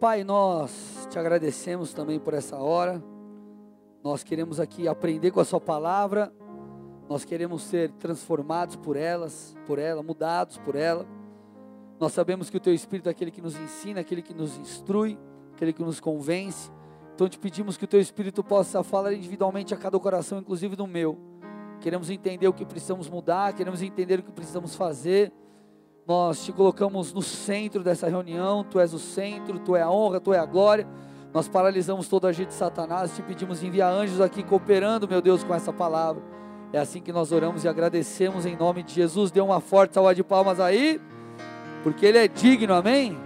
Pai, nós te agradecemos também por essa hora. Nós queremos aqui aprender com a Sua palavra. Nós queremos ser transformados por elas, por ela, mudados por ela. Nós sabemos que o Teu Espírito é aquele que nos ensina, aquele que nos instrui, aquele que nos convence. Então te pedimos que o Teu Espírito possa falar individualmente a cada coração, inclusive no meu. Queremos entender o que precisamos mudar, queremos entender o que precisamos fazer. Nós te colocamos no centro dessa reunião, Tu és o centro, Tu é a honra, Tu é a glória. Nós paralisamos todo agir de Satanás, te pedimos enviar anjos aqui cooperando, meu Deus, com essa palavra. É assim que nós oramos e agradecemos em nome de Jesus. Dê uma forte salva de palmas aí, porque Ele é digno, amém?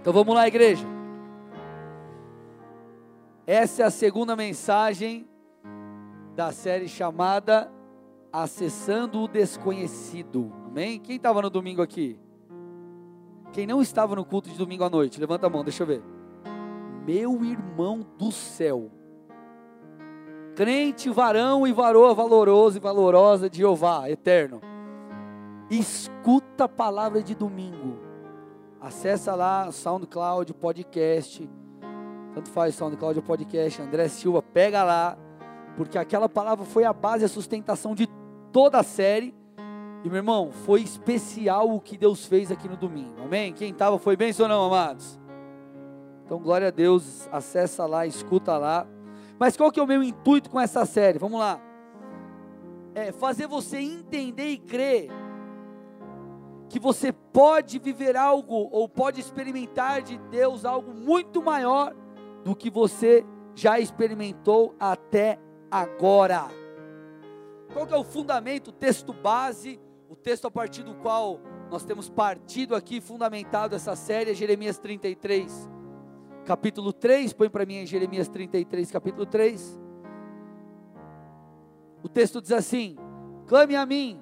Então vamos lá, igreja. Essa é a segunda mensagem da série chamada Acessando o Desconhecido. Amém? Quem estava no domingo aqui? Quem não estava no culto de domingo à noite? Levanta a mão, deixa eu ver. Meu irmão do céu. Crente, varão e varoa valoroso e valorosa de Jeová, eterno. Escuta a palavra de domingo. Acessa lá SoundCloud, podcast tanto faz SoundCloud ou podcast, André Silva, pega lá, porque aquela palavra foi a base, a sustentação de toda a série. E meu irmão, foi especial o que Deus fez aqui no domingo. Amém? Quem estava foi bem ou não, amados? Então, glória a Deus, acessa lá, escuta lá. Mas qual que é o meu intuito com essa série? Vamos lá. É fazer você entender e crer que você pode viver algo ou pode experimentar de Deus algo muito maior do que você já experimentou até agora. Qual que é o fundamento, o texto base, o texto a partir do qual nós temos partido aqui, fundamentado essa série, é Jeremias 33, capítulo 3, põe para mim em Jeremias 33, capítulo 3. O texto diz assim: Clame a mim,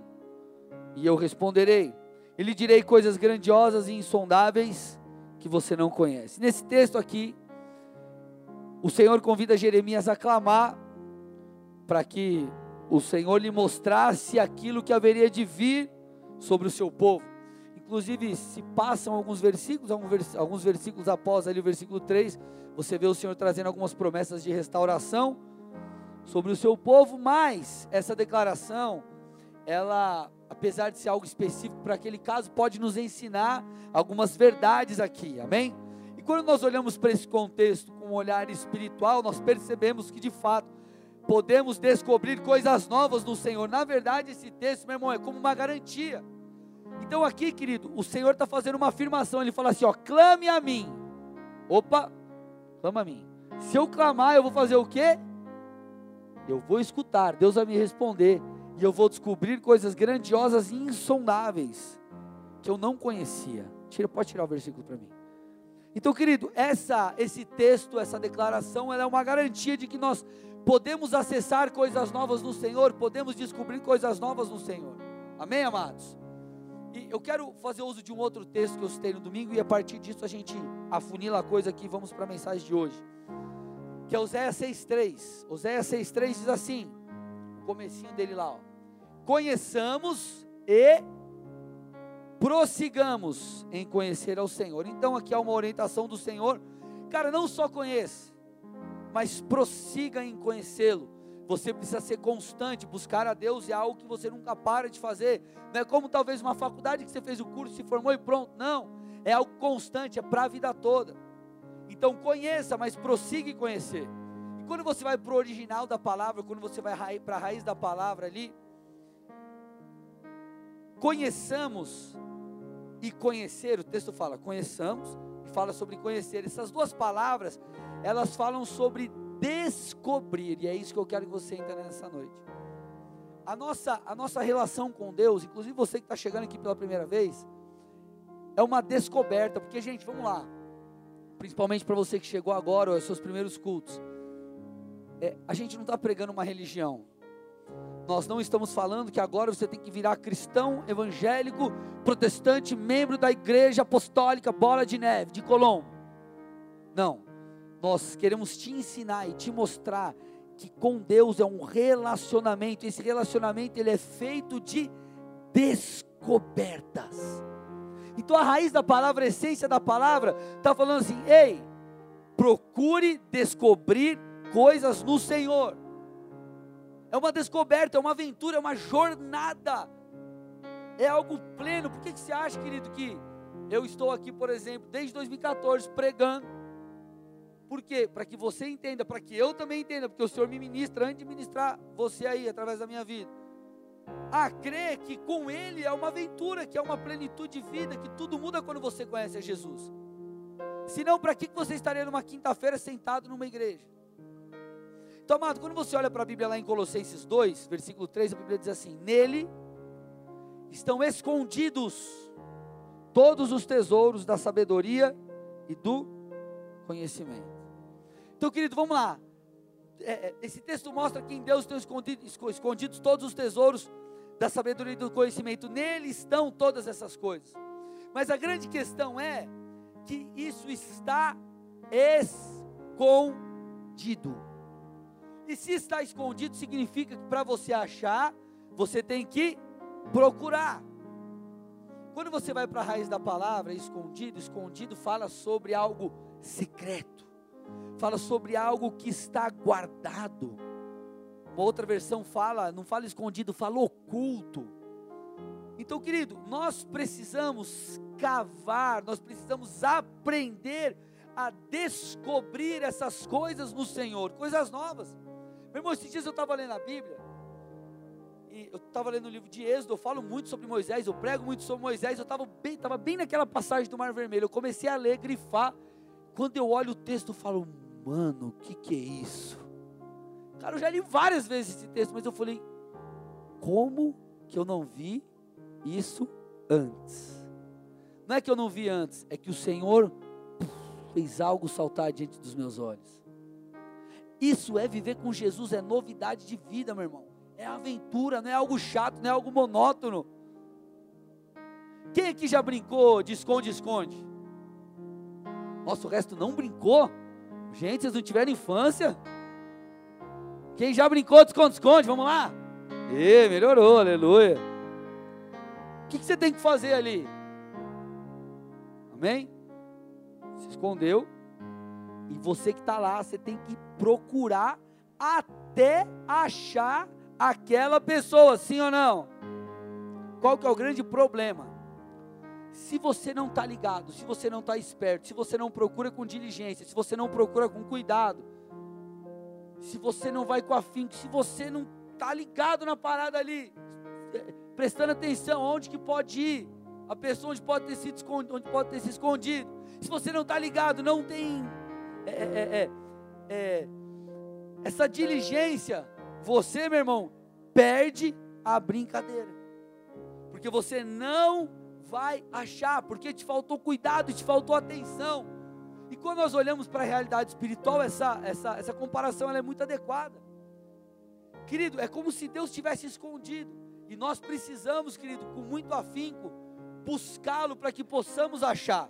e eu responderei, e lhe direi coisas grandiosas e insondáveis que você não conhece. Nesse texto aqui, o Senhor convida Jeremias a clamar para que o Senhor lhe mostrasse aquilo que haveria de vir sobre o seu povo. Inclusive, se passam alguns versículos, alguns versículos após ali o versículo 3, você vê o Senhor trazendo algumas promessas de restauração sobre o seu povo, mas essa declaração, ela, apesar de ser algo específico para aquele caso, pode nos ensinar algumas verdades aqui, amém? E quando nós olhamos para esse contexto com um olhar espiritual, nós percebemos que de fato podemos descobrir coisas novas no Senhor. Na verdade, esse texto, meu irmão, é como uma garantia. Então, aqui, querido, o Senhor está fazendo uma afirmação. Ele fala assim: ó, clame a mim. Opa, clama a mim. Se eu clamar, eu vou fazer o quê? Eu vou escutar, Deus vai me responder. E eu vou descobrir coisas grandiosas e insondáveis que eu não conhecia. Tira, pode tirar o versículo para mim. Então, querido, essa, esse texto, essa declaração, ela é uma garantia de que nós podemos acessar coisas novas no Senhor, podemos descobrir coisas novas no Senhor. Amém, amados? E eu quero fazer uso de um outro texto que eu citei no domingo e a partir disso a gente afunila a coisa aqui, vamos para a mensagem de hoje. Que é Oséias 6:3. Oséias 6:3 diz assim, o comecinho dele lá, ó. Conheçamos e prossigamos em conhecer ao Senhor. Então aqui há uma orientação do Senhor. Cara, não só conheça, mas prossiga em conhecê-lo. Você precisa ser constante, buscar a Deus é algo que você nunca para de fazer. Não é como talvez uma faculdade que você fez o curso, se formou e pronto. Não, é algo constante, é para a vida toda. Então conheça, mas prossiga em conhecer. E quando você vai para o original da palavra, quando você vai para a raiz da palavra ali, conheçamos e conhecer, o texto fala conheçamos e fala sobre conhecer. Essas duas palavras, elas falam sobre descobrir, e é isso que eu quero que você entenda nessa noite. A nossa, a nossa relação com Deus, inclusive você que está chegando aqui pela primeira vez, é uma descoberta, porque, gente, vamos lá, principalmente para você que chegou agora, ou os seus primeiros cultos, é, a gente não está pregando uma religião, nós não estamos falando que agora você tem que virar cristão, evangélico, protestante, membro da igreja apostólica Bola de Neve, de Colombo. Não. Nós queremos te ensinar e te mostrar que com Deus é um relacionamento. Esse relacionamento ele é feito de descobertas. Então a raiz da palavra, a essência da palavra, está falando assim: ei, procure descobrir coisas no Senhor. É uma descoberta, é uma aventura, é uma jornada. É algo pleno. Por que, que você acha, querido, que eu estou aqui, por exemplo, desde 2014 pregando? Por quê? Para que você entenda, para que eu também entenda, porque o Senhor me ministra antes de ministrar você aí, através da minha vida. A crer que com Ele é uma aventura, que é uma plenitude de vida, que tudo muda quando você conhece a Jesus. Senão, para que você estaria numa quinta-feira sentado numa igreja? Então, amado, quando você olha para a Bíblia lá em Colossenses 2, versículo 3, a Bíblia diz assim: Nele estão escondidos todos os tesouros da sabedoria e do conhecimento. Então, querido, vamos lá. É, é esse texto mostra que em Deus estão escondidos, escondidos todos os tesouros da sabedoria e do conhecimento. Nele estão todas essas coisas. Mas a grande questão é que isso está escondido. E se está escondido, significa que para você achar, você tem que procurar. Quando você vai para a raiz da palavra, escondido, escondido fala sobre algo secreto, fala sobre algo que está guardado. Uma outra versão fala, não fala escondido, fala oculto. Então, querido, nós precisamos cavar, nós precisamos aprender a descobrir essas coisas no Senhor, coisas novas. Meu irmão, esses dias eu estava lendo a Bíblia, e eu estava lendo o livro de Êxodo, eu falo muito sobre Moisés, eu prego muito sobre Moisés, eu estava bem, tava bem naquela passagem do Mar Vermelho, eu comecei a ler, grifar, quando eu olho o texto eu falo, mano, o que que é isso? Cara, eu já li várias vezes esse texto, mas eu falei, como que eu não vi isso antes? Não é que eu não vi antes, é que o Senhor fez algo saltar diante dos meus olhos. Isso é viver com Jesus, é novidade de vida, meu irmão. É aventura, não é algo chato, não é algo monótono. Quem aqui já brincou de esconde-esconde? Nossa, o resto não brincou? Gente, vocês não tiveram infância? Quem já brincou de esconde-esconde? Vamos lá? E melhorou, aleluia. O que, que você tem que fazer ali? Amém? Se escondeu, e você que está lá, você tem que procurar até achar aquela pessoa, sim ou não? Qual que é o grande problema? Se você não está ligado, se você não está esperto, se você não procura com diligência, se você não procura com cuidado, se você não vai com afinco, se você não está ligado na parada ali, é, prestando atenção onde que pode ir, a pessoa onde pode ter sido escondido, onde pode ter se escondido. Se você não está ligado, não tem é, é, é, é, essa diligência, você, meu irmão, perde a brincadeira, porque você não vai achar, porque te faltou cuidado, te faltou atenção. E quando nós olhamos para a realidade espiritual, essa, essa, essa comparação é muito adequada. Querido, é como se Deus tivesse escondido. E nós precisamos, querido, com muito afinco, buscá-lo para que possamos achar.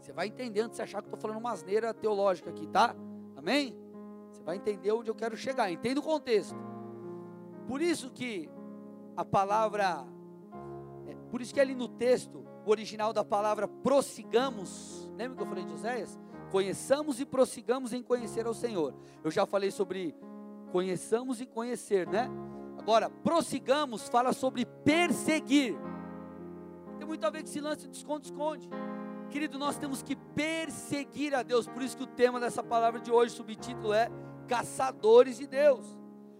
Você vai entendendo se achar que estou falando uma asneira teológica aqui, tá? Amém? Você vai entender onde eu quero chegar. Entenda o contexto. Por isso que a palavra, por isso que ali no texto, o original da palavra prossigamos, lembra que eu falei de Oséias? Conheçamos e prossigamos em conhecer ao Senhor. Eu já falei sobre conheçamos e conhecer, né? Agora, prossigamos fala sobre perseguir. Tem muito a ver com esse lance de esconde-esconde. Querido, nós temos que perseguir a Deus, por isso que o tema dessa palavra de hoje, subtítulo é Caçadores de Deus.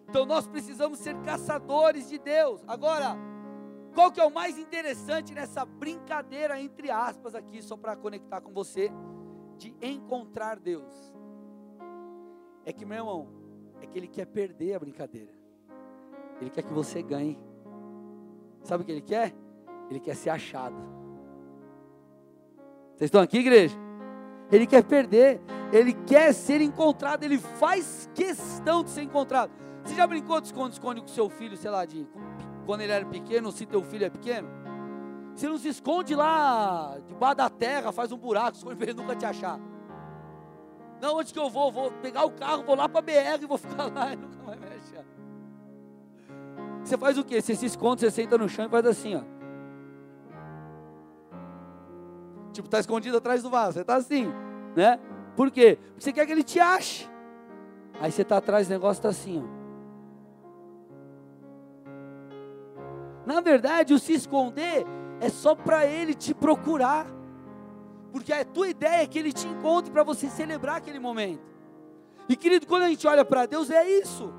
Então nós precisamos ser caçadores de Deus. Agora, qual que é o mais interessante nessa brincadeira entre aspas aqui, só para conectar com você, de encontrar Deus? É que, meu irmão, é que ele quer perder a brincadeira. Ele quer que você ganhe. Sabe o que ele quer? Ele quer ser achado. Vocês estão aqui, igreja? Ele quer perder, ele quer ser encontrado, ele faz questão de ser encontrado. Você já brincou de esconde-esconde com seu filho, sei lá, de quando ele era pequeno, se teu filho é pequeno? Você não se esconde lá debaixo da terra, faz um buraco, esconde para ele nunca te achar. Não, onde que eu vou? Vou pegar o carro, vou lá para a BR e vou ficar lá e nunca vai me achar. Você faz o quê? Você se esconde, você senta no chão e faz assim, ó. Tipo, está escondido atrás do vaso. Você está assim, né? Por quê? Porque você quer que ele te ache. Aí você está atrás, o negócio está assim, ó. Na verdade, o se esconder é só para ele te procurar. Porque a tua ideia é que ele te encontre para você celebrar aquele momento. E querido, quando a gente olha para Deus, é isso.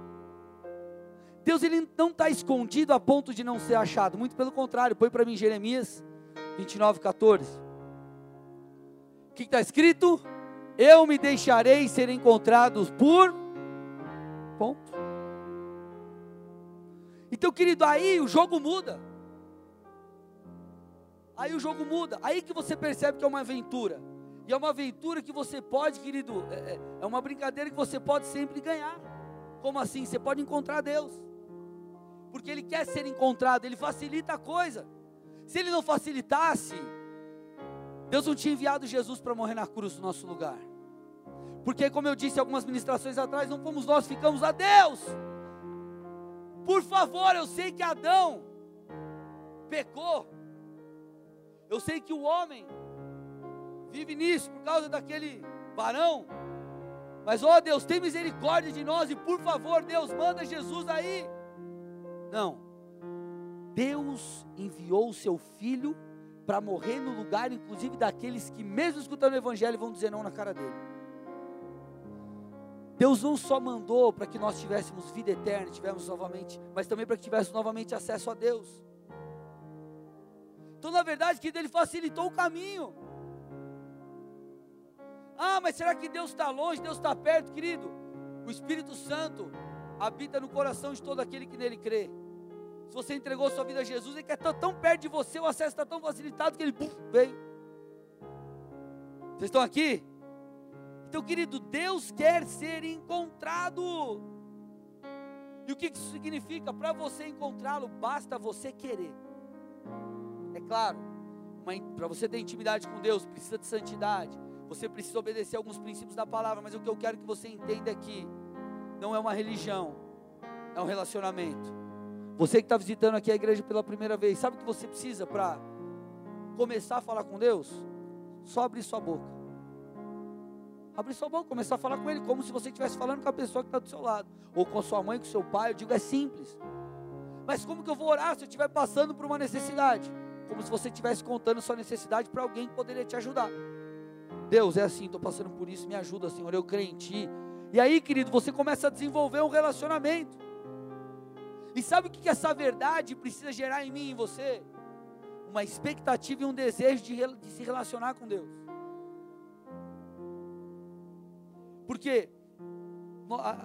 Deus ele não está escondido a ponto de não ser achado. Muito pelo contrário, põe para mim Jeremias 29, 14. O que está escrito? Eu me deixarei ser encontrados por. Então, querido, aí o jogo muda. Aí o jogo muda. Aí que você percebe que é uma aventura. E é uma aventura que você pode, querido, é, é, é uma brincadeira que você pode sempre ganhar. Como assim? Você pode encontrar Deus. Porque Ele quer ser encontrado, Ele facilita a coisa. Se Ele não facilitasse, Deus não tinha enviado Jesus para morrer na cruz no nosso lugar. Porque, como eu disse algumas ministrações atrás, não fomos nós, ficamos a Deus. Por favor, eu sei que Adão pecou. Eu sei que o homem vive nisso por causa daquele varão. Mas, ó oh Deus, tem misericórdia de nós e por favor, Deus, manda Jesus aí. Não. Deus enviou o seu filho para morrer no lugar, inclusive daqueles que, mesmo escutando o Evangelho, vão dizer não na cara dele. Deus não só mandou para que nós tivéssemos vida eterna, tivéssemos novamente, mas também para que tivéssemos novamente acesso a Deus. Então, na verdade, que ele facilitou o caminho. Ah, mas será que Deus está longe? Deus está perto, querido? O Espírito Santo habita no coração de todo aquele que nele crê. Se você entregou sua vida a Jesus, ele quer estar tão perto de você, o acesso está tão facilitado que ele pum, veio. Vocês estão aqui? Então, querido, Deus quer ser encontrado. E o que isso significa? Para você encontrá-lo, basta você querer. É claro, para você ter intimidade com Deus, precisa de santidade. Você precisa obedecer alguns princípios da palavra, mas o que eu quero que você entenda aqui, não é uma religião, é um relacionamento. Você que está visitando aqui a igreja pela primeira vez, sabe o que você precisa para começar a falar com Deus? Só abrir sua boca. Abrir sua boca, começar a falar com Ele, como se você estivesse falando com a pessoa que está do seu lado, ou com a sua mãe, com seu pai. Eu digo, é simples. Mas como que eu vou orar se eu estiver passando por uma necessidade? Como se você estivesse contando sua necessidade para alguém que poderia te ajudar. Deus, é assim, estou passando por isso, me ajuda, Senhor, eu creio em Ti. E aí, querido, você começa a desenvolver um relacionamento. E sabe o que essa verdade precisa gerar em mim e em você? Uma expectativa e um desejo de, de se relacionar com Deus. Porque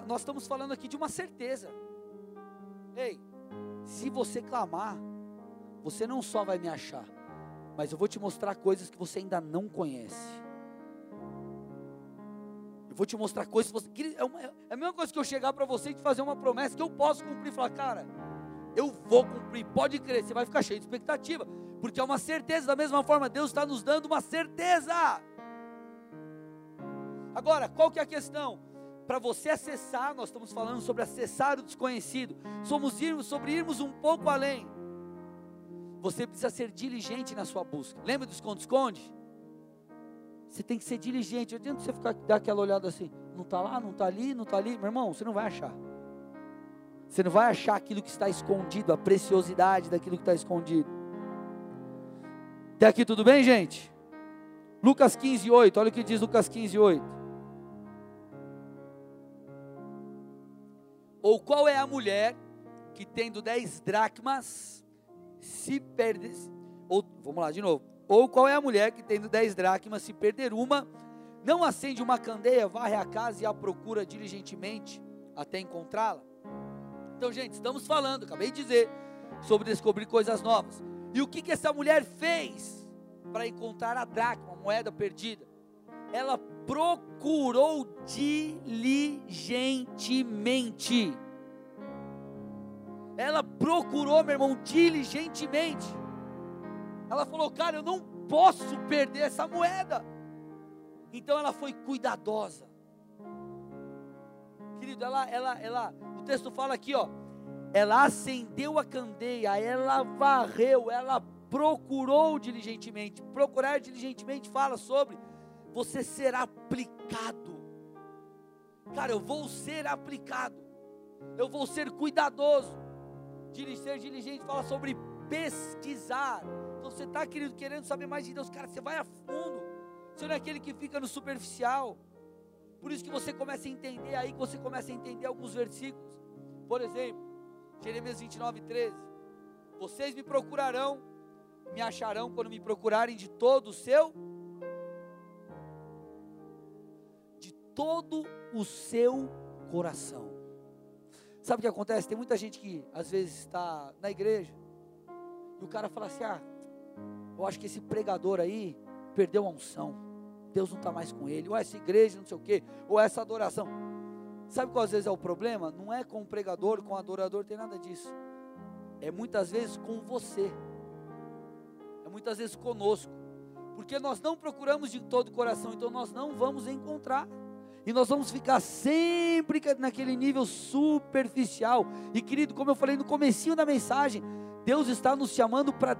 nós estamos falando aqui de uma certeza. Ei, se você clamar, você não só vai me achar, mas eu vou te mostrar coisas que você ainda não conhece. Eu vou te mostrar coisas que você. É, uma, é a mesma coisa que eu chegar para você e te fazer uma promessa que eu posso cumprir falar, cara, eu vou cumprir, pode crer, você vai ficar cheio de expectativa, porque é uma certeza, da mesma forma, Deus está nos dando uma certeza. Agora, qual que é a questão? Para você acessar, nós estamos falando sobre acessar o desconhecido, somos irmos, sobre irmos um pouco além. Você precisa ser diligente na sua busca. Lembra do esconde-esconde? Você tem que ser diligente. Não adianta você ficar dar aquela olhada assim, não está lá, não está ali, não está ali. Meu irmão, você não vai achar. Você não vai achar aquilo que está escondido, a preciosidade daquilo que está escondido. Até aqui tudo bem, gente? Lucas 15, 8. Olha o que diz Lucas 15, 8. Ou qual é a mulher que tendo dez dracmas se perder, ou vamos lá de novo. Ou qual é a mulher que tendo dez dracmas se perder uma, não acende uma candeia, varre a casa e a procura diligentemente até encontrá-la? Então, gente, estamos falando, acabei de dizer, sobre descobrir coisas novas. E o que, que essa mulher fez para encontrar a dracma, a moeda perdida? ela procurou diligentemente. Ela procurou, meu irmão, diligentemente. Ela falou, cara, eu não posso perder essa moeda. Então ela foi cuidadosa. Querido, ela, ela, ela, o texto fala aqui, ó. Ela acendeu a candeia, ela varreu, ela procurou diligentemente. Procurar diligentemente fala sobre você ser aplicado. Cara, eu vou ser aplicado. Eu vou ser cuidadoso. Ser diligente fala sobre pesquisar. Então você está, querido, querendo saber mais de Deus. Cara, você vai a fundo. Você não é aquele que fica no superficial. Por isso que você começa a entender aí, que você começa a entender alguns versículos. Por exemplo, Jeremias 29, 13. Vocês me procurarão, me acharão quando me procurarem de todo o seu, todo o seu coração. Sabe o que acontece? Tem muita gente que às vezes está na igreja e o cara fala assim: Ah, eu acho que esse pregador aí perdeu a unção. Deus não está mais com ele. Ou essa igreja, não sei o quê, ou essa adoração. Sabe qual às vezes é o problema? Não é com o pregador, com o adorador, tem nada disso. É muitas vezes com você. É muitas vezes conosco. Porque nós não procuramos de todo o coração, então nós não vamos encontrar. E nós vamos ficar sempre naquele nível superficial. E querido, como eu falei no comecinho da mensagem, Deus está nos chamando para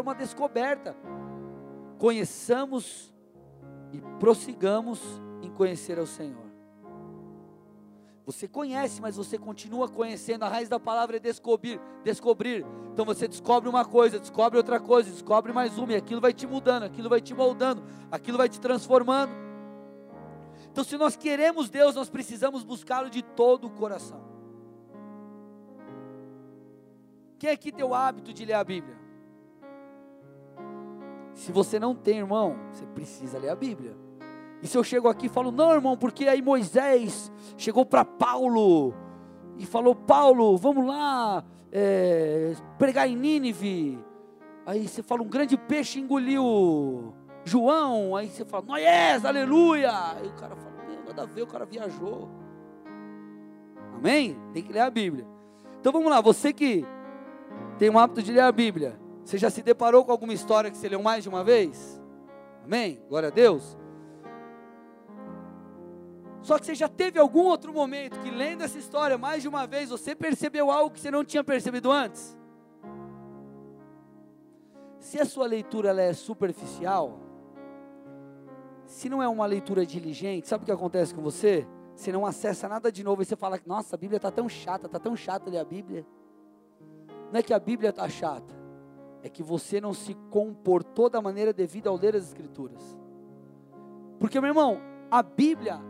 uma descoberta. Conheçamos e prossigamos em conhecer ao Senhor. Você conhece, mas você continua conhecendo. A raiz da palavra é descobrir, descobrir. Então você descobre uma coisa, descobre outra coisa, descobre mais uma, e aquilo vai te mudando, aquilo vai te moldando, aquilo vai te transformando. Então, se nós queremos Deus, nós precisamos buscá-lo de todo o coração. Quem aqui tem o hábito de ler a Bíblia? Se você não tem, irmão, você precisa ler a Bíblia. E se eu chego aqui e falo, não, irmão, porque aí Moisés chegou para Paulo e falou: Paulo, vamos lá é, pregar em Nínive. Aí você fala: um grande peixe engoliu João. Aí você fala: Noés, aleluia. Aí o cara fala: Meu, nada a ver, o cara viajou. Amém? Tem que ler a Bíblia. Então vamos lá, você que tem o hábito de ler a Bíblia, você já se deparou com alguma história que você leu mais de uma vez? Amém? Glória a Deus. Só que você já teve algum outro momento que, lendo essa história mais de uma vez, você percebeu algo que você não tinha percebido antes? Se a sua leitura é superficial, se não é uma leitura diligente, sabe o que acontece com você? Você não acessa nada de novo e você fala: Nossa, a Bíblia está tão chata, está tão chata ler a Bíblia. Não é que a Bíblia está chata, é que você não se comportou da maneira devida ao ler as Escrituras. Porque, meu irmão, a Bíblia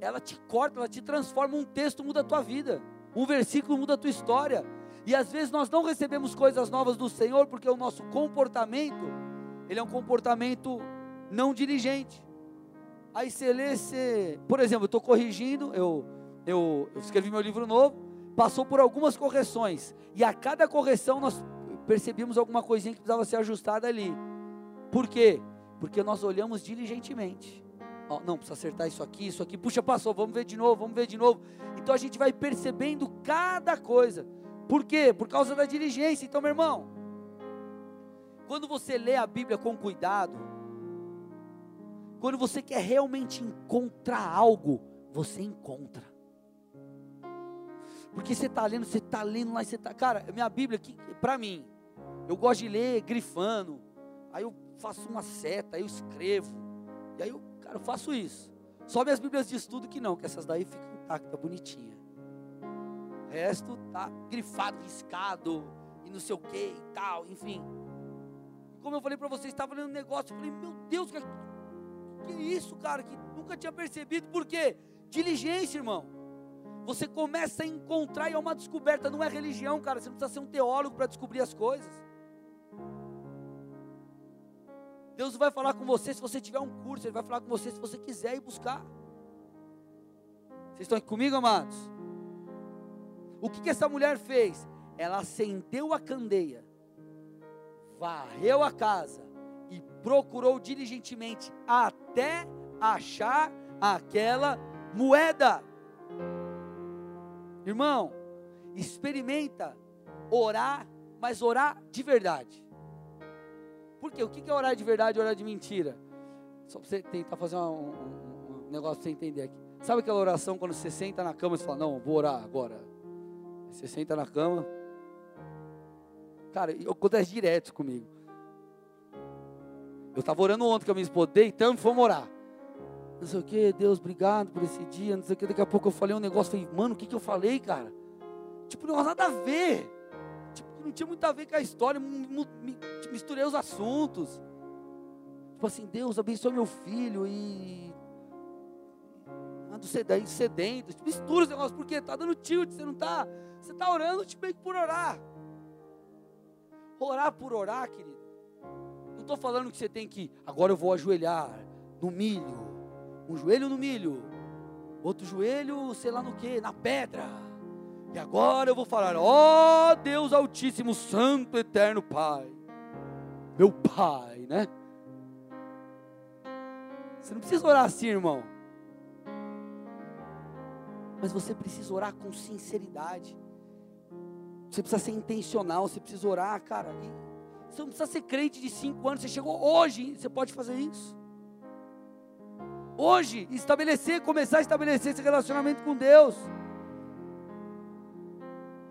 ela te corta, ela te transforma. Um texto muda a tua vida, um versículo muda a tua história. E às vezes nós não recebemos coisas novas do Senhor porque o nosso comportamento, ele é um comportamento não diligente. Aí você lê, você, por exemplo, eu estou corrigindo, eu, eu, eu escrevi meu livro novo, passou por algumas correções, e a cada correção nós percebemos alguma coisinha que precisava ser ajustada ali. Por quê? Porque nós olhamos diligentemente não, precisa acertar isso aqui, isso aqui. Puxa, passou, vamos ver de novo, vamos ver de novo. Então a gente vai percebendo cada coisa. Por quê? Por causa da diligência. Então, meu irmão, quando você lê a Bíblia com cuidado, quando você quer realmente encontrar algo, você encontra. Porque você está lendo, você está lendo lá, você está. Cara, minha Bíblia aqui, para mim, eu gosto de ler grifando. Aí eu faço uma seta, aí eu escrevo. E aí eu Cara, eu faço isso. Só minhas Bíblias de estudo que não, que essas daí ficam intactas, bonitinha. O resto tá grifado, riscado, e não sei o que e tal, enfim. Como eu falei para vocês, estava lendo um negócio, eu falei, meu Deus, que, isso, cara, que nunca tinha percebido. Por quê? Diligência, irmão. Você começa a encontrar e é uma descoberta, não é religião, cara. Você não precisa ser um teólogo para descobrir as coisas. Deus vai falar com você se você tiver um curso, Ele vai falar com você se você quiser ir buscar. Vocês estão aqui comigo, amados? O que, que essa mulher fez? Ela acendeu a candeia, varreu a casa e procurou diligentemente até achar aquela moeda. Irmão, experimenta orar, mas orar de verdade. Por quê? O que é orar de verdade e orar de mentira? Só para você tentar fazer um, um, um negócio para você entender aqui. Sabe aquela oração quando você senta na cama e fala, não, vou orar agora. Você senta na cama. Cara, acontece direto comigo. Eu estava orando ontem com a minha esposa, deitamos e fomos orar. Não sei o que, Deus, obrigado por esse dia, não sei o que. Daqui a pouco eu falei um negócio, falei, mano, o que, que eu falei, cara? Tipo, não nada a ver. Tipo, não tinha muito a ver com a história, misturei os assuntos. Tipo assim, Deus abençoe meu filho e. Ando sedento. Mistura os negócios, porque tá dando tilt, você não tá. Você tá orando tipo, meio que por orar. Orar por orar, querido. Não estou falando que você tem que, agora eu vou ajoelhar no milho. Um joelho no milho, outro joelho, sei lá no que, na pedra. E agora eu vou falar: ó oh, Deus Altíssimo, Santo, Eterno Pai, meu Pai, né? Você não precisa orar assim, irmão. Mas você precisa orar com sinceridade. Você precisa ser intencional, você precisa orar, cara. Você não precisa ser crente de cinco anos, você chegou hoje, você pode fazer isso. Hoje, estabelecer, começar a estabelecer esse relacionamento com Deus.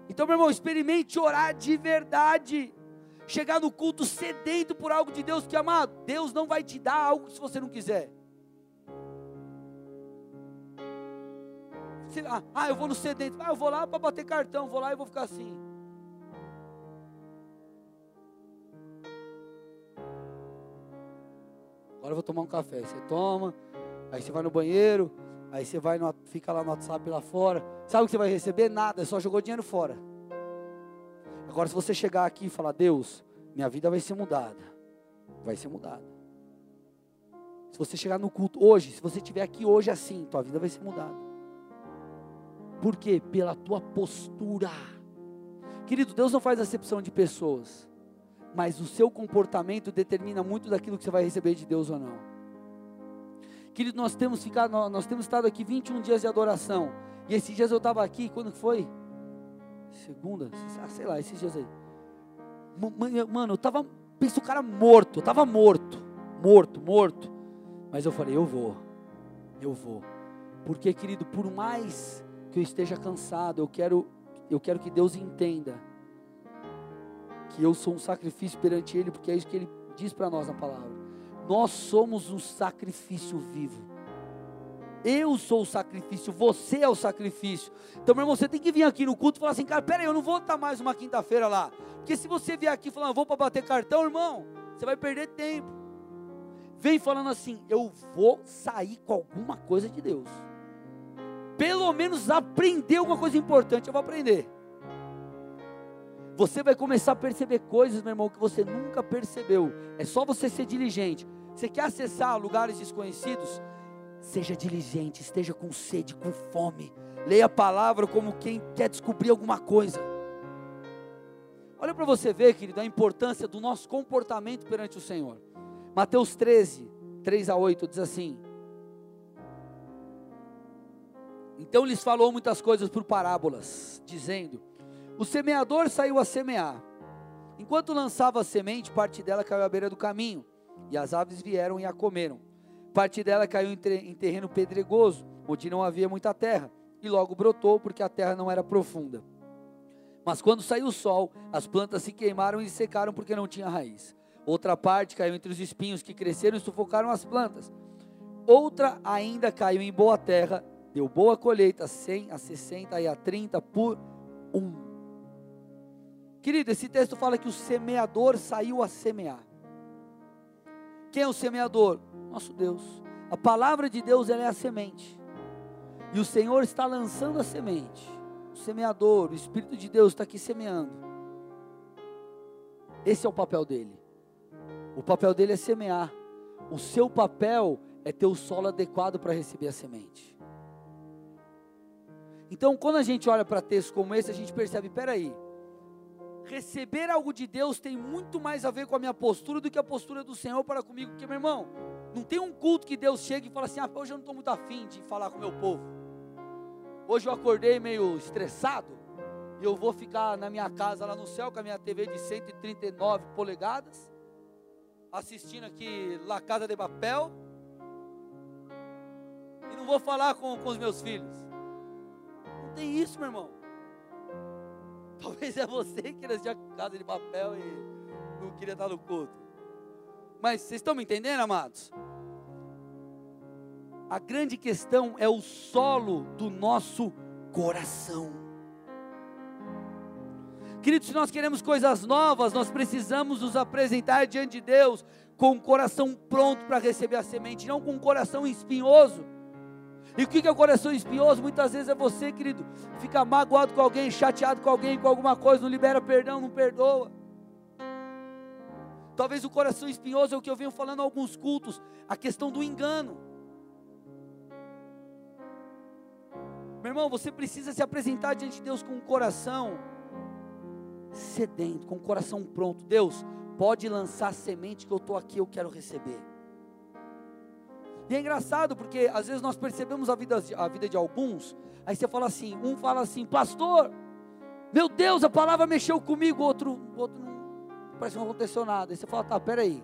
Então, meu irmão, experimente orar de verdade. Chegar no culto sedento por algo de Deus, que amado, Deus não vai te dar algo se você não quiser. Ah, ah, eu vou no sedento. Ah, eu vou lá para bater cartão. Vou lá e vou ficar assim. Agora eu vou tomar um café. Você toma, aí você vai no banheiro, aí você vai no, fica lá no WhatsApp lá fora. Sabe o que você vai receber? Nada, só jogou dinheiro fora. Agora, se você chegar aqui e falar, Deus, minha vida vai ser mudada, vai ser mudada. Se você chegar no culto hoje, se você estiver aqui hoje assim, tua vida vai ser mudada. Por quê? Pela tua postura. Querido, Deus não faz acepção de pessoas, mas o seu comportamento determina muito daquilo que você vai receber de Deus ou não. Querido, nós temos ficado, nós temos estado aqui 21 dias de adoração. E esses dias eu estava aqui, quando foi? Segunda, sei lá, esses dias aí. Mano, eu estava, penso o cara morto, eu estava morto, morto, morto. Mas eu falei, eu vou, eu vou. Porque, querido, por mais que eu esteja cansado, eu quero, eu quero que Deus entenda que eu sou um sacrifício perante Ele, porque é isso que Ele diz para nós na palavra. Nós somos um sacrifício vivo. Eu sou o sacrifício, você é o sacrifício. Então, meu irmão, você tem que vir aqui no culto e falar assim, cara, peraí, eu não vou estar mais uma quinta-feira lá. Porque se você vier aqui falando, vou para bater cartão, irmão, você vai perder tempo. Vem falando assim, eu vou sair com alguma coisa de Deus. Pelo menos aprender alguma coisa importante, eu vou aprender. Você vai começar a perceber coisas, meu irmão, que você nunca percebeu. É só você ser diligente. Você quer acessar lugares desconhecidos? Seja diligente, esteja com sede, com fome. Leia a palavra como quem quer descobrir alguma coisa. Olha para você ver, querido, a importância do nosso comportamento perante o Senhor. Mateus 13, 3 a 8 diz assim: Então lhes falou muitas coisas por parábolas, dizendo: O semeador saiu a semear. Enquanto lançava a semente, parte dela caiu à beira do caminho, e as aves vieram e a comeram. Parte dela caiu em terreno pedregoso, onde não havia muita terra, e logo brotou, porque a terra não era profunda. Mas quando saiu o sol, as plantas se queimaram e secaram porque não tinha raiz. Outra parte caiu entre os espinhos que cresceram e sufocaram as plantas. Outra ainda caiu em boa terra, deu boa colheita, 100 a 60 e a 30 por um. Querido, esse texto fala que o semeador saiu a semear. Quem é o semeador? nosso Deus. A palavra de Deus é a semente. E o Senhor está lançando a semente. O semeador, o Espírito de Deus está aqui semeando. Esse é o papel dele. O papel dele é semear. O seu papel é ter o solo adequado para receber a semente. Então, quando a gente olha para textos como esse, a gente percebe, peraí, receber algo de Deus tem muito mais a ver com a minha postura do que a postura do Senhor para comigo, porque, meu irmão, não tem um culto que Deus chega e fala assim: ah, hoje eu não estou muito afim de falar com o meu povo. Hoje eu acordei meio estressado. E eu vou ficar na minha casa lá no céu com a minha TV de 139 polegadas. Assistindo aqui La Casa de Papel. E não vou falar com, com os meus filhos. Não tem isso, meu irmão. Talvez é você que nasceu casa de papel e não queria estar no culto. Mas vocês estão me entendendo, amados? A grande questão é o solo do nosso coração. Queridos, se nós queremos coisas novas, nós precisamos nos apresentar diante de Deus com o coração pronto para receber a semente, não com o coração espinhoso. E o que é o coração espinhoso? Muitas vezes é você, querido, fica magoado com alguém, chateado com alguém, com alguma coisa, não libera perdão, não perdoa. Talvez o coração espinhoso é o que eu venho falando em alguns cultos, a questão do engano. Meu irmão, você precisa se apresentar diante de Deus com o coração sedento, com o coração pronto. Deus, pode lançar semente que eu estou aqui, eu quero receber. E é engraçado porque às vezes nós percebemos a vida, a vida de alguns, aí você fala assim, um fala assim, pastor, meu Deus, a palavra mexeu comigo, outro, outro não, parece que não aconteceu nada. Aí você fala, tá, peraí,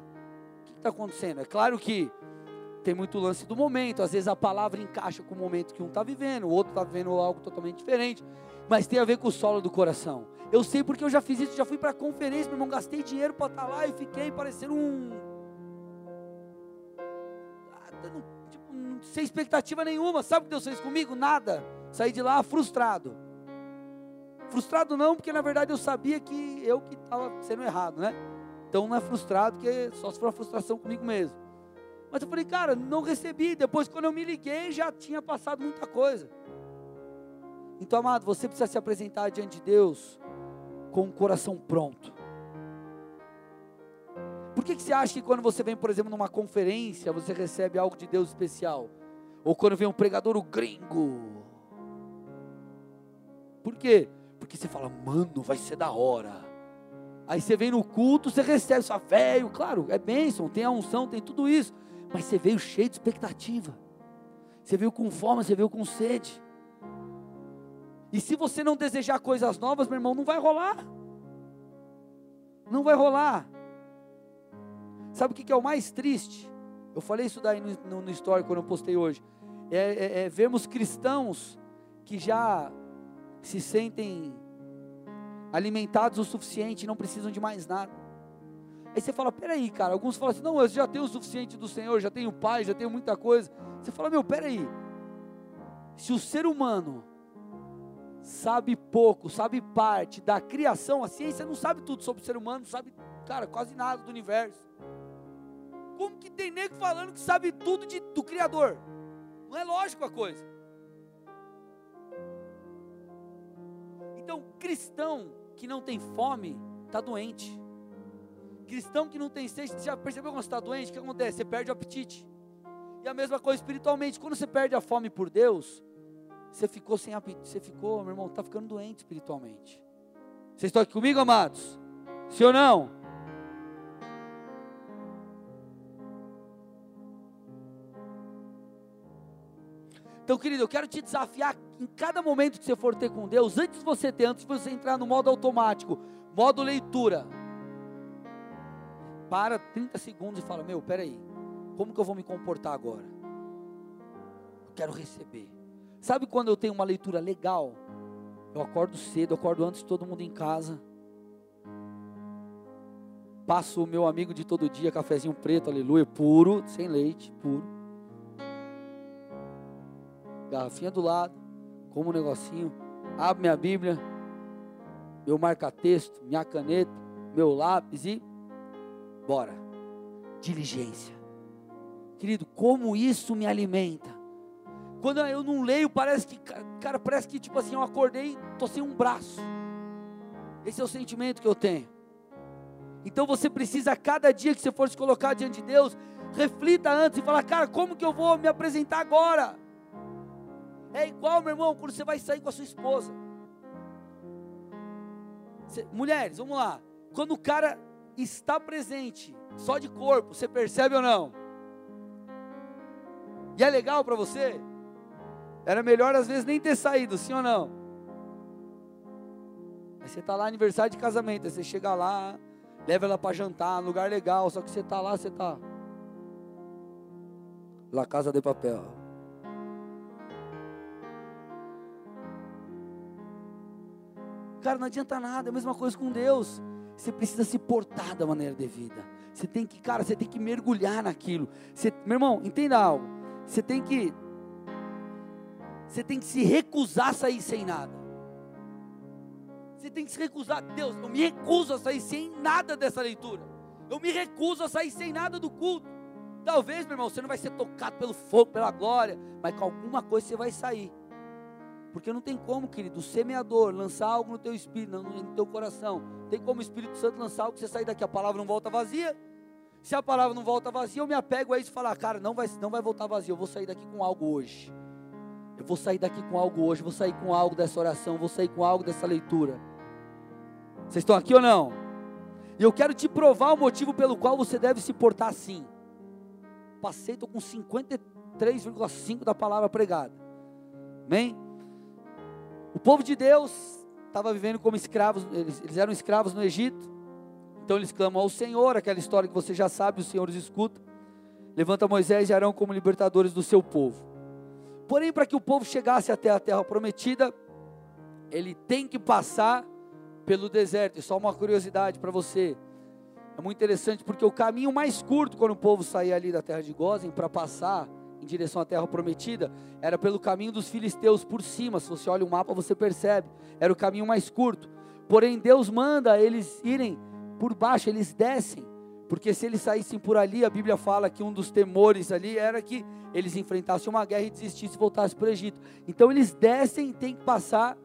o que está acontecendo? É claro que tem muito lance do momento, às vezes a palavra encaixa com o momento que um está vivendo, o outro está vivendo algo totalmente diferente, mas tem a ver com o solo do coração. Eu sei porque eu já fiz isso, já fui para a conferência, meu irmão, gastei dinheiro para estar tá lá e fiquei parecendo um tipo, sem expectativa nenhuma. Sabe o que Deus fez comigo? Nada. Saí de lá frustrado. Frustrado não, porque na verdade eu sabia que eu que estava sendo errado, né? Então não é frustrado, porque só se for uma frustração comigo mesmo. Mas eu falei, cara, não recebi. Depois, quando eu me liguei, já tinha passado muita coisa. Então, amado, você precisa se apresentar diante de Deus com o coração pronto. Por que, que você acha que quando você vem, por exemplo, numa conferência, você recebe algo de Deus especial? Ou quando vem um pregador o gringo? Por quê? Porque você fala, mano, vai ser da hora. Aí você vem no culto, você recebe, sua velho, claro, é bênção, tem a unção, tem tudo isso. Mas você veio cheio de expectativa. Você veio com fome, você veio com sede. E se você não desejar coisas novas, meu irmão, não vai rolar. Não vai rolar. Sabe o que é o mais triste? Eu falei isso daí no, no, no story quando eu postei hoje. É, é, é vermos cristãos que já se sentem alimentados o suficiente e não precisam de mais nada. Aí você fala, peraí, cara. Alguns falam assim, não, eu já tenho o suficiente do Senhor, já tenho pai, já tenho muita coisa. Você fala, meu, peraí. Se o ser humano sabe pouco, sabe parte da criação, a ciência não sabe tudo sobre o ser humano, não sabe, cara, quase nada do universo. Como que tem nego falando que sabe tudo de, do Criador? Não é lógico a coisa. Então, cristão que não tem fome, está doente. Cristão que não tem sede, já percebeu quando está doente? O que acontece? Você perde o apetite. E a mesma coisa espiritualmente, quando você perde a fome por Deus, você ficou sem apetite, você ficou, meu irmão, está ficando doente espiritualmente. Vocês estão aqui comigo, amados? Sim ou não? Então, querido, eu quero te desafiar em cada momento que você for ter com Deus, antes de você ter, antes de você entrar no modo automático, modo leitura. Para 30 segundos e fala: Meu, peraí, como que eu vou me comportar agora? Eu quero receber. Sabe quando eu tenho uma leitura legal? Eu acordo cedo, eu acordo antes de todo mundo em casa. Passo o meu amigo de todo dia, cafezinho preto, aleluia, puro, sem leite, puro garrafinha do lado, como um negocinho, abro minha Bíblia, meu marca-texto, minha caneta, meu lápis e bora. Diligência. Querido, como isso me alimenta. Quando eu não leio, parece que, cara, parece que tipo assim, eu acordei, tô sem um braço. Esse é o sentimento que eu tenho. Então você precisa, cada dia que você for se colocar diante de Deus, reflita antes e fala, cara, como que eu vou me apresentar agora? É igual, meu irmão, quando você vai sair com a sua esposa. mulheres, vamos lá. Quando o cara está presente, só de corpo, você percebe ou não? E é legal para você? Era melhor às vezes nem ter saído, sim ou não? Aí você está lá aniversário de casamento, aí você chega lá, leva ela para jantar, lugar legal, só que você está lá, você está La Casa de Papel. Cara, não adianta nada, é a mesma coisa com Deus. Você precisa se portar da maneira devida. Você tem que, cara, você tem que mergulhar naquilo. Você, meu irmão, entenda algo. Você tem que você tem que se recusar a sair sem nada. Você tem que se recusar, Deus, eu me recuso a sair sem nada dessa leitura. Eu me recuso a sair sem nada do culto. Talvez, meu irmão, você não vai ser tocado pelo fogo, pela glória, mas com alguma coisa você vai sair. Porque não tem como, querido, o semeador lançar algo no teu espírito, no, teu coração. Tem como o Espírito Santo lançar algo que você sair daqui, a palavra não volta vazia. Se a palavra não volta vazia, eu me apego a isso e falar, cara, não vai, não vai voltar vazia, eu vou sair daqui com algo hoje. Eu vou sair daqui com algo hoje, vou sair com algo dessa oração, vou sair com algo dessa leitura. Vocês estão aqui ou não? E eu quero te provar o motivo pelo qual você deve se portar assim. Passei, estou com 53,5 da palavra pregada. Amém? O povo de Deus estava vivendo como escravos, eles, eles, eram escravos no Egito. Então eles clamam ao Senhor, aquela história que você já sabe, o Senhor os escuta. Levanta Moisés e Arão como libertadores do seu povo. Porém, para que o povo chegasse até a terra prometida, ele tem que passar pelo deserto. E só uma curiosidade para você. É muito interessante porque o caminho mais curto quando o povo saía ali da terra de Gozem para passar em direção à terra prometida era pelo caminho dos filisteus por cima. Se você olha o mapa, você percebe. Era o caminho mais curto. Porém, Deus manda eles irem por baixo, eles descem porque se eles saíssem por ali, a Bíblia fala que um dos temores ali era que eles enfrentassem uma guerra e desistissem e voltassem para o Egito. Então eles descem e tem que passar,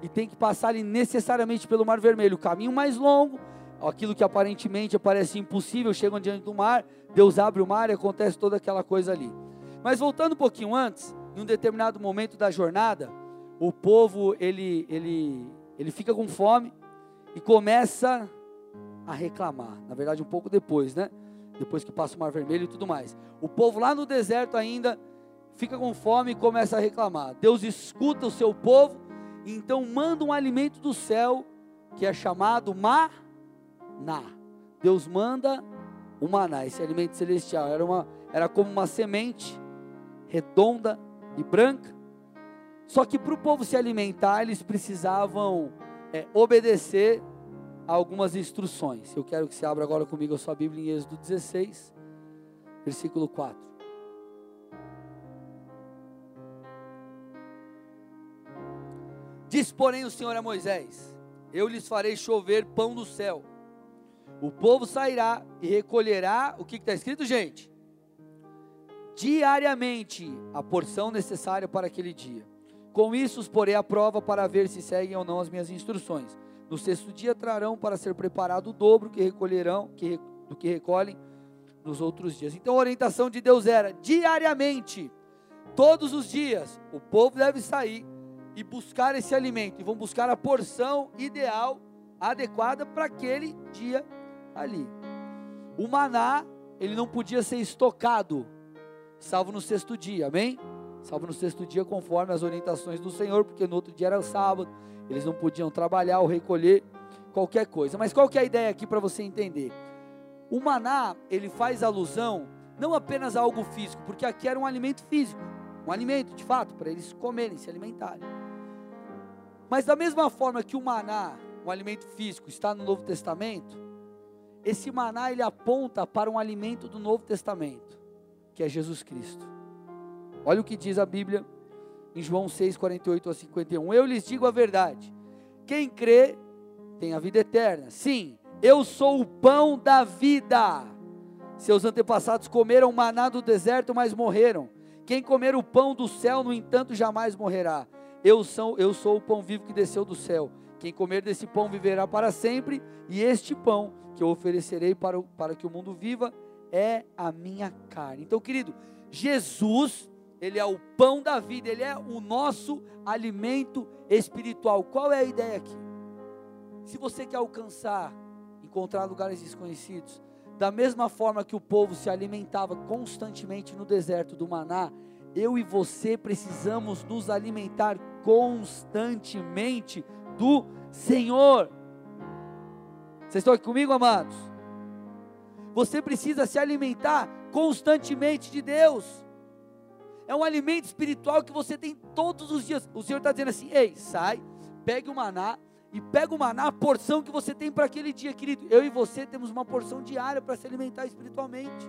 e tem que passar ali necessariamente pelo Mar Vermelho. O caminho mais longo, aquilo que aparentemente parece impossível, chegam diante do mar, Deus abre o mar e acontece toda aquela coisa ali. Mas voltando um pouquinho antes, em um determinado momento da jornada, o povo ele, ele, ele fica com fome e começa a reclamar. Na verdade, um pouco depois, né? Depois que passa o Mar Vermelho e tudo mais. O povo lá no deserto ainda fica com fome e começa a reclamar. Deus escuta o seu povo então manda um alimento do céu que é chamado maná. Deus manda o maná, esse alimento celestial. Era, uma, era como uma semente redonda e branca. Só que para o povo se alimentar, eles precisavam é, obedecer algumas instruções. Eu quero que você abra agora comigo a sua Bíblia em Êxodo 16, versículo 4. Diz, porém, o Senhor a Moisés: Eu lhes farei chover pão do céu. O povo sairá e recolherá o que está escrito, gente? Diariamente a porção necessária para aquele dia. Com isso os porei à prova para ver se seguem ou não as minhas instruções. No sexto dia trarão para ser preparado o dobro que recolherão, que, do que recolhem nos outros dias. Então a orientação de Deus era diariamente, todos os dias, o povo deve sair e buscar esse alimento, e vão buscar a porção ideal, adequada para aquele dia ali. O maná, ele não podia ser estocado, salvo no sexto dia, amém? Salvo no sexto dia, conforme as orientações do Senhor, porque no outro dia era sábado, eles não podiam trabalhar ou recolher qualquer coisa. Mas qual que é a ideia aqui para você entender? O maná, ele faz alusão não apenas a algo físico, porque aqui era um alimento físico, um alimento de fato, para eles comerem, se alimentarem. Mas da mesma forma que o maná, um alimento físico, está no Novo Testamento, esse maná ele aponta para um alimento do Novo Testamento, que é Jesus Cristo. Olha o que diz a Bíblia em João 6, 48 a 51. Eu lhes digo a verdade: quem crê tem a vida eterna. Sim, eu sou o pão da vida. Seus antepassados comeram maná do deserto, mas morreram. Quem comer o pão do céu, no entanto, jamais morrerá. Eu sou, eu sou o pão vivo que desceu do céu. Quem comer desse pão viverá para sempre, e este pão que eu oferecerei para, para que o mundo viva é a minha carne. Então, querido, Jesus ele é o pão da vida, Ele é o nosso alimento espiritual. Qual é a ideia aqui? Se você quer alcançar, encontrar lugares desconhecidos, da mesma forma que o povo se alimentava constantemente no deserto do Maná, eu e você precisamos nos alimentar constantemente do Senhor. Vocês estão aqui comigo, amados? Você precisa se alimentar constantemente de Deus é um alimento espiritual que você tem todos os dias. O Senhor está dizendo assim: ei, sai, pegue o maná e pega o maná, a porção que você tem para aquele dia, querido. Eu e você temos uma porção diária para se alimentar espiritualmente.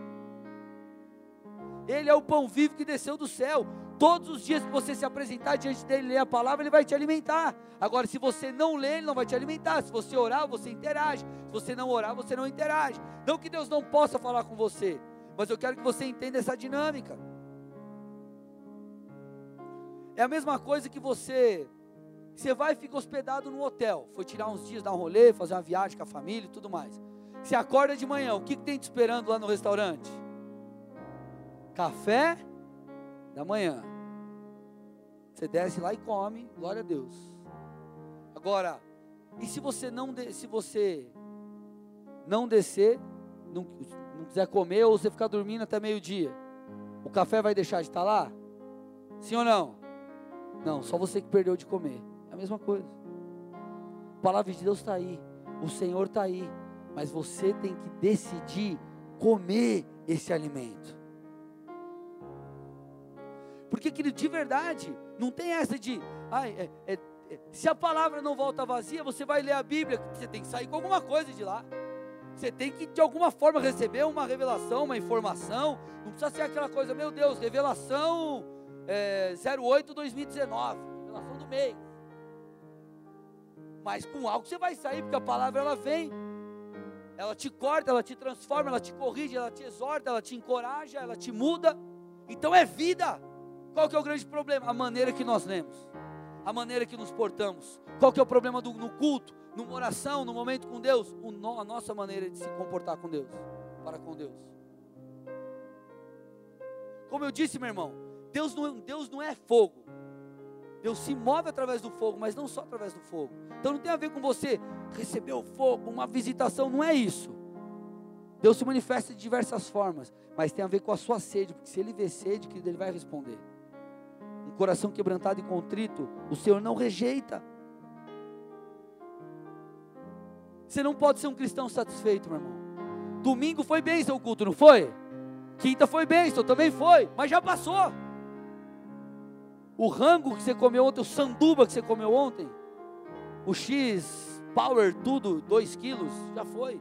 Ele é o pão vivo que desceu do céu. Todos os dias que você se apresentar diante dele, ler a palavra, ele vai te alimentar. Agora, se você não ler, ele não vai te alimentar. Se você orar, você interage. Se você não orar, você não interage. Não que Deus não possa falar com você, mas eu quero que você entenda essa dinâmica. É a mesma coisa que você você vai e fica hospedado no hotel. Foi tirar uns dias, dar um rolê, fazer uma viagem com a família e tudo mais. Você acorda de manhã, o que, que tem te esperando lá no restaurante? Café da manhã. Você desce lá e come, glória a Deus. Agora, e se você não se você não descer, não, não quiser comer ou você ficar dormindo até meio-dia, o café vai deixar de estar lá? Sim ou não? Não, só você que perdeu de comer a mesma coisa. A palavra de Deus está aí, o Senhor está aí, mas você tem que decidir comer esse alimento. Porque, querido, de verdade, não tem essa de, ai, é, é, é, se a palavra não volta vazia, você vai ler a Bíblia, você tem que sair com alguma coisa de lá. Você tem que, de alguma forma, receber uma revelação, uma informação. Não precisa ser aquela coisa, meu Deus, revelação é, 08 2019, revelação do mês mas com algo você vai sair, porque a palavra ela vem. Ela te corta, ela te transforma, ela te corrige, ela te exorta, ela te encoraja, ela te muda. Então é vida. Qual que é o grande problema? A maneira que nós lemos, a maneira que nos portamos. Qual que é o problema do, no culto, numa oração, no momento com Deus? O, a nossa maneira de se comportar com Deus, para com Deus. Como eu disse, meu irmão, Deus não, Deus não é fogo. Deus se move através do fogo, mas não só através do fogo. Então não tem a ver com você receber o fogo, uma visitação, não é isso. Deus se manifesta de diversas formas, mas tem a ver com a sua sede, porque se ele vê sede, querido, ele vai responder. Coração quebrantado e contrito, o Senhor não rejeita. Você não pode ser um cristão satisfeito, meu irmão. Domingo foi bênção o culto, não foi? Quinta foi bênção, também foi, mas já passou. O rango que você comeu ontem, o sanduba que você comeu ontem, o X, Power, tudo, 2 quilos, já foi.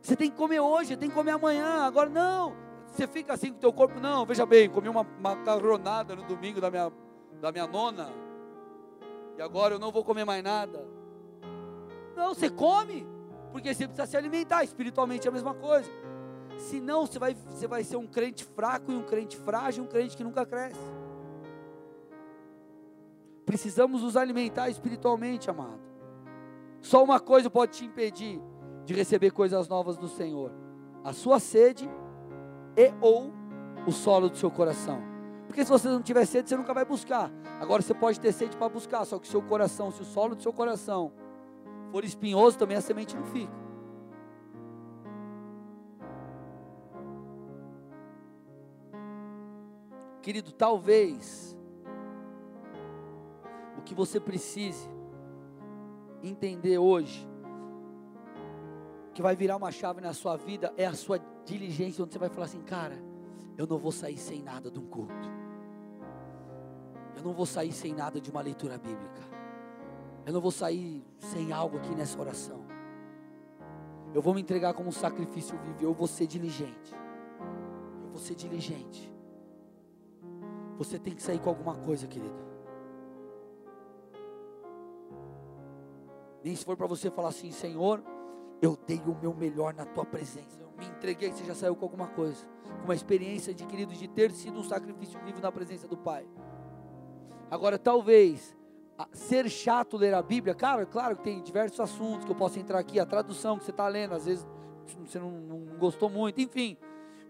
Você tem que comer hoje, tem que comer amanhã. Agora não. Você fica assim com o teu corpo, não. Veja bem, comi uma macarronada no domingo da minha, da minha nona. E agora eu não vou comer mais nada. Não, você come. Porque você precisa se alimentar. Espiritualmente é a mesma coisa. Senão você vai, você vai ser um crente fraco e um crente frágil, um crente que nunca cresce. Precisamos nos alimentar espiritualmente, amado. Só uma coisa pode te impedir de receber coisas novas do Senhor: a sua sede e ou o solo do seu coração. Porque se você não tiver sede, você nunca vai buscar. Agora você pode ter sede para buscar, só que seu coração, se o solo do seu coração for espinhoso, também a semente não fica. Querido, talvez o que você precise entender hoje, que vai virar uma chave na sua vida, é a sua diligência, onde você vai falar assim, cara, eu não vou sair sem nada de um culto. Eu não vou sair sem nada de uma leitura bíblica. Eu não vou sair sem algo aqui nessa oração. Eu vou me entregar como um sacrifício vivo. Eu vou ser diligente. Eu vou ser diligente. Você tem que sair com alguma coisa, querido. Nem se for para você falar assim, Senhor, eu dei o meu melhor na tua presença. Eu me entreguei, você já saiu com alguma coisa. Com uma experiência de querido de ter sido um sacrifício vivo na presença do Pai. Agora, talvez ser chato ler a Bíblia, cara, claro que tem diversos assuntos que eu posso entrar aqui, a tradução que você está lendo, às vezes você não, não, gostou muito, enfim.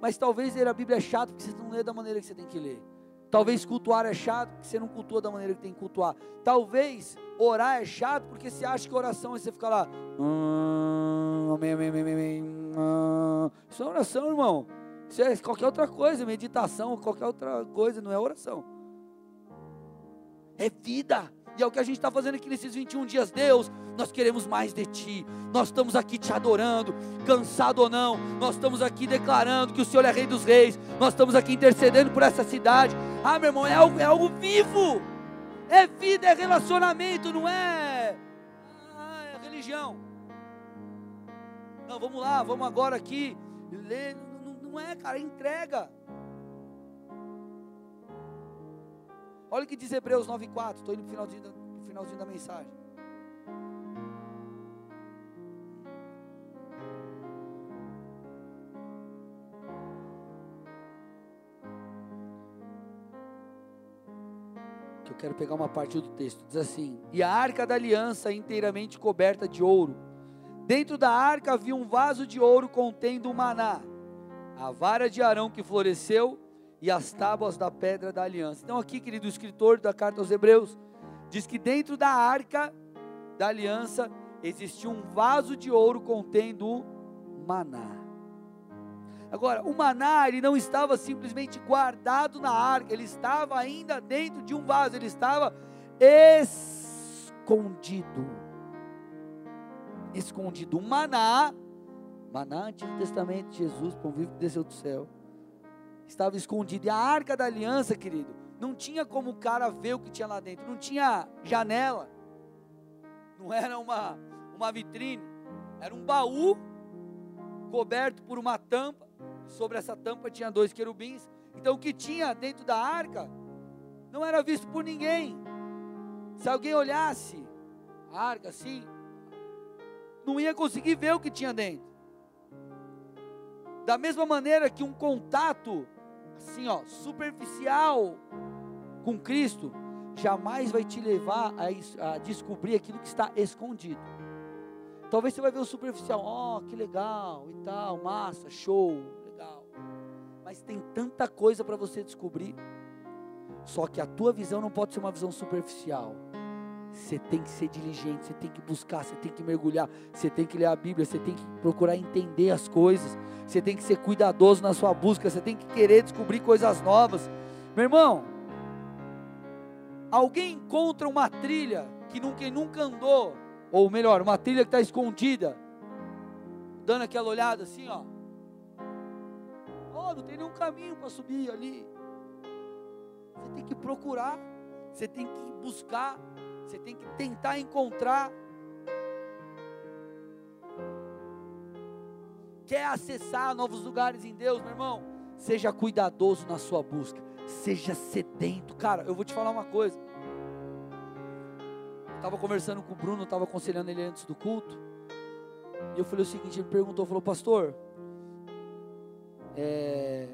Mas talvez ler a Bíblia é chato porque você não lê da maneira que você tem que ler. Talvez cultuar é chato porque você não cultua da maneira que tem que cultuar. Talvez orar é chato porque você acha que oração é você ficar lá. Ah, ah. Isso é oração, irmão. Isso é qualquer outra coisa, meditação, qualquer outra coisa, não é oração. É vida. E é o que a gente está fazendo aqui nesses 21 dias. Deus, nós queremos mais de Ti. Nós estamos aqui te adorando, cansado ou não. Nós estamos aqui declarando que o Senhor é Rei dos Reis. Nós estamos aqui intercedendo por essa cidade. Ah, meu irmão, é algo, é algo vivo. É vida, é relacionamento, não é, ah, é religião. Não, vamos lá, vamos agora aqui ler. Não, é, cara, é entrega. Olha o que diz Hebreus 9,4. Estou indo para o finalzinho, da mensagem. Que eu quero pegar uma parte do texto. Diz assim: E a arca da aliança inteiramente coberta de ouro. Dentro da arca havia um vaso de ouro contendo o maná, a vara de Arão que floresceu e as tábuas da pedra da aliança. Então, aqui, querido escritor da carta aos Hebreus, diz que dentro da arca da aliança existia um vaso de ouro contendo maná. Agora, o maná, ele não estava simplesmente guardado na arca, ele estava ainda dentro de um vaso, ele estava escondido. Escondido. O maná, maná, Antigo Testamento, Jesus, vivo que desceu do céu estava escondido. E a arca da aliança, querido, não tinha como o cara ver o que tinha lá dentro, não tinha janela, não era uma, uma vitrine, era um baú coberto por uma tampa. Sobre essa tampa tinha dois querubins. Então o que tinha dentro da arca não era visto por ninguém. Se alguém olhasse a arca assim, não ia conseguir ver o que tinha dentro. Da mesma maneira que um contato assim, ó, superficial com Cristo, jamais vai te levar a, a descobrir aquilo que está escondido. Talvez você vai ver o superficial, ó, oh, que legal e tal, massa, show, legal. Mas tem tanta coisa para você descobrir. Só que a tua visão não pode ser uma visão superficial. Você tem que ser diligente, você tem que buscar, você tem que mergulhar, você tem que ler a Bíblia, você tem que procurar entender as coisas, você tem que ser cuidadoso na sua busca, você tem que querer descobrir coisas novas. Meu irmão, alguém encontra uma trilha que nunca, nunca andou, ou melhor, uma trilha que está escondida, dando aquela olhada assim, ó. Oh, não tem nenhum caminho para subir ali. Você tem que procurar, você tem que buscar, você tem que tentar encontrar. Quer acessar novos lugares em Deus, meu irmão? Seja cuidadoso na sua busca. Seja sedento. Cara, eu vou te falar uma coisa. Estava conversando com o Bruno, estava aconselhando ele antes do culto. E eu falei o seguinte: ele perguntou, falou, pastor, é,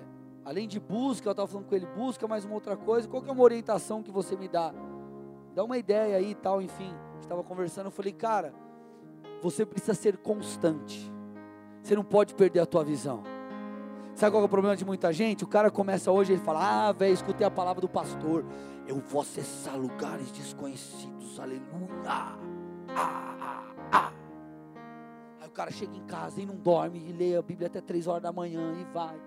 além de busca, eu estava falando com ele, busca mais uma outra coisa, qual que é uma orientação que você me dá? Dá uma ideia aí e tal, enfim. Estava conversando, eu falei, cara, você precisa ser constante. Você não pode perder a tua visão. Sabe qual é o problema de muita gente? O cara começa hoje e fala: Ah, velho, escutei a palavra do pastor. Eu vou acessar lugares desconhecidos. Aleluia. Ah, ah, ah. Aí o cara chega em casa e não dorme e lê a Bíblia até três horas da manhã e vai.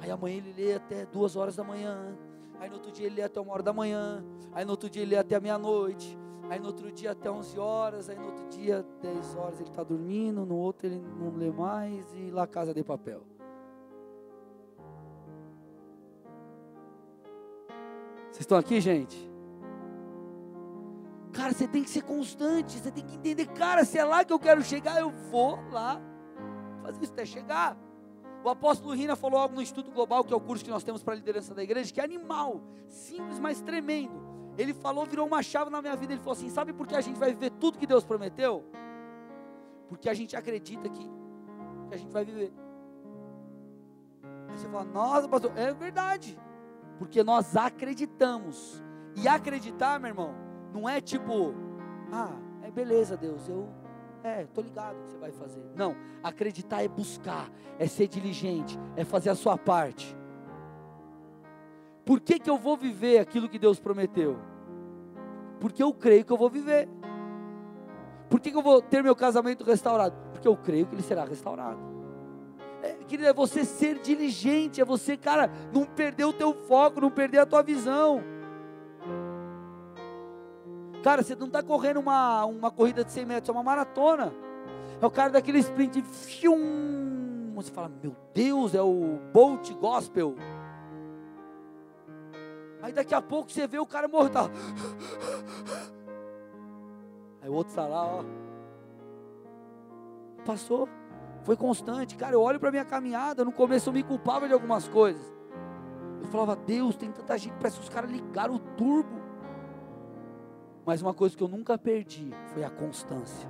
Aí amanhã ele lê até duas horas da manhã. Aí no outro dia ele lê até uma hora da manhã. Aí no outro dia ele lê até meia-noite. Aí no outro dia até 11 horas. Aí no outro dia, 10 horas, ele está dormindo. No outro ele não lê mais. E lá casa de papel. Vocês estão aqui, gente? Cara, você tem que ser constante. Você tem que entender, cara, se é lá que eu quero chegar, eu vou lá fazer isso até chegar. O apóstolo Rina falou algo no Estudo Global, que é o curso que nós temos para a liderança da igreja, que é animal, simples, mas tremendo. Ele falou, virou uma chave na minha vida. Ele falou assim: sabe por que a gente vai viver tudo que Deus prometeu? Porque a gente acredita que, que a gente vai viver. Aí você fala, nossa, pastor, é verdade. Porque nós acreditamos. E acreditar, meu irmão, não é tipo, ah, é beleza, Deus, eu é, tô ligado que você vai fazer. Não, acreditar é buscar, é ser diligente, é fazer a sua parte. Por que, que eu vou viver aquilo que Deus prometeu? Porque eu creio que eu vou viver. Por que, que eu vou ter meu casamento restaurado? Porque eu creio que ele será restaurado. É, querido, é você ser diligente, é você, cara, não perder o teu foco, não perder a tua visão. Cara, você não está correndo uma, uma corrida de 100 metros, é uma maratona. É o cara daquele sprint. Fium, você fala, meu Deus, é o Bolt Gospel. Aí daqui a pouco você vê o cara morto. Tá. Aí o outro está lá, ó. Passou. Foi constante. Cara, eu olho para minha caminhada. No começo eu me culpava de algumas coisas. Eu falava, Deus, tem tanta gente. Parece que os caras ligaram o turbo. Mas uma coisa que eu nunca perdi foi a constância.